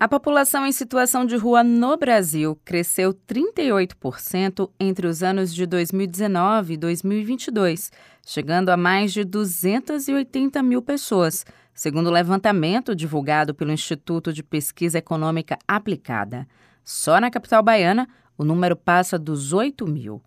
A população em situação de rua no Brasil cresceu 38% entre os anos de 2019 e 2022, chegando a mais de 280 mil pessoas, segundo o levantamento divulgado pelo Instituto de Pesquisa Econômica Aplicada. Só na capital baiana, o número passa dos 8 mil.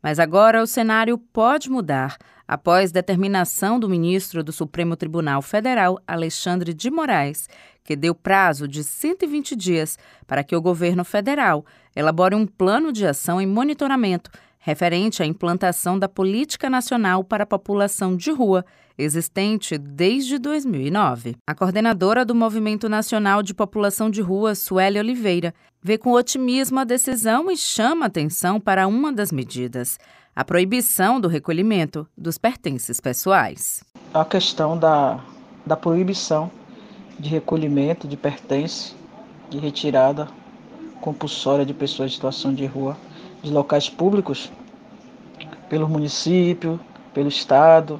Mas agora o cenário pode mudar após determinação do ministro do Supremo Tribunal Federal, Alexandre de Moraes, que deu prazo de 120 dias para que o governo federal elabore um plano de ação e monitoramento referente à implantação da Política Nacional para a População de Rua, existente desde 2009. A coordenadora do Movimento Nacional de População de Rua, Sueli Oliveira, vê com otimismo a decisão e chama atenção para uma das medidas, a proibição do recolhimento dos pertences pessoais. A questão da, da proibição de recolhimento de pertences, de retirada compulsória de pessoas em situação de rua de locais públicos pelo município, pelo estado,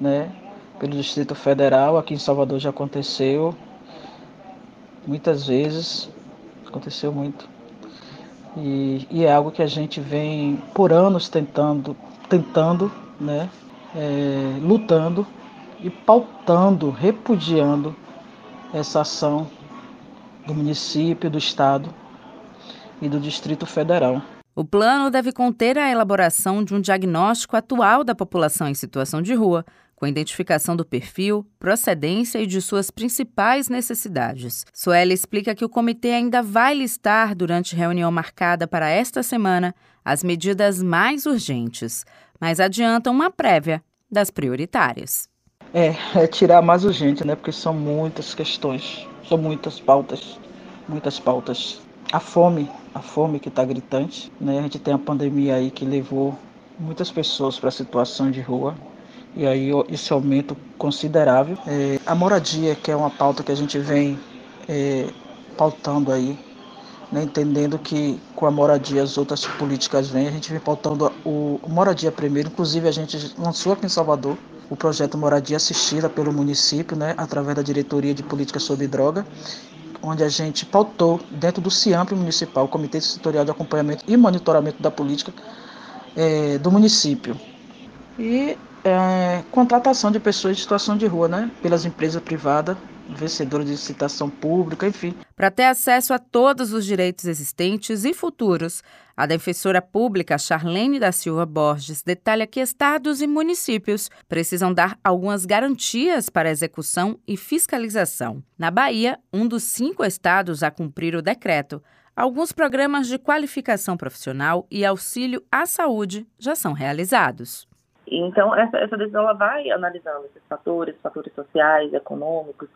né, pelo Distrito Federal. Aqui em Salvador já aconteceu muitas vezes, aconteceu muito. E, e é algo que a gente vem por anos tentando, tentando, né, é, lutando e pautando, repudiando essa ação do município, do estado e do Distrito Federal. O plano deve conter a elaboração de um diagnóstico atual da população em situação de rua, com a identificação do perfil, procedência e de suas principais necessidades. Sueli explica que o comitê ainda vai listar, durante reunião marcada para esta semana, as medidas mais urgentes, mas adianta uma prévia das prioritárias. É, é tirar mais urgente, né? Porque são muitas questões, são muitas pautas, muitas pautas. A fome, a fome que está gritante, né? A gente tem a pandemia aí que levou muitas pessoas para a situação de rua, e aí esse aumento considerável. É, a moradia, que é uma pauta que a gente vem é, pautando aí, né, entendendo que com a moradia as outras políticas vêm, a gente vem pautando o, moradia primeiro, inclusive a gente lançou aqui em Salvador o projeto Moradia Assistida pelo município, né, através da Diretoria de Política sobre Droga, onde a gente pautou dentro do CIAMP municipal, Comitê Setorial de Acompanhamento e Monitoramento da Política é, do município. E é, contratação de pessoas em situação de rua, né? Pelas empresas privadas, vencedoras de licitação pública, enfim. Para ter acesso a todos os direitos existentes e futuros, a defensora pública Charlene da Silva Borges detalha que estados e municípios precisam dar algumas garantias para execução e fiscalização. Na Bahia, um dos cinco estados a cumprir o decreto, alguns programas de qualificação profissional e auxílio à saúde já são realizados. Então, essa, essa decisão ela vai analisando esses fatores, fatores sociais, econômicos,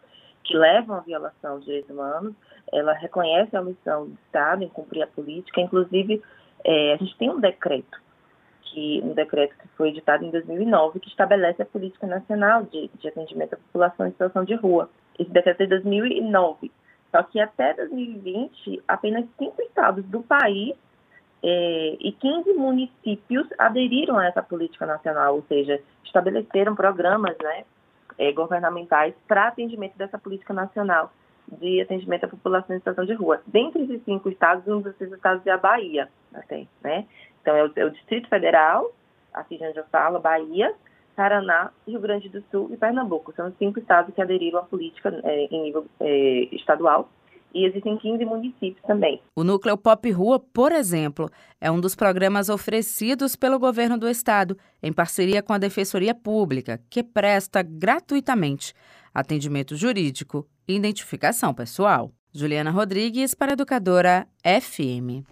que levam à violação dos direitos humanos. Ela reconhece a missão do Estado em cumprir a política. Inclusive, é, a gente tem um decreto, que, um decreto que foi editado em 2009, que estabelece a política nacional de, de atendimento à população em situação de rua. Esse decreto é de 2009. Só que até 2020, apenas cinco estados do país é, e 15 municípios aderiram a essa política nacional, ou seja, estabeleceram programas né, é, governamentais para atendimento dessa política nacional de atendimento à população em situação de rua. Dentre esses cinco estados, um desses estados é a Bahia, até, né? Então, é o, é o Distrito Federal, aqui onde eu falo, Bahia, Paraná, Rio Grande do Sul e Pernambuco. São os cinco estados que aderiram à política é, em nível é, estadual e existem 15 municípios também. O Núcleo Pop Rua, por exemplo, é um dos programas oferecidos pelo governo do estado, em parceria com a Defensoria Pública, que presta gratuitamente atendimento jurídico e identificação pessoal. Juliana Rodrigues para Educadora FM.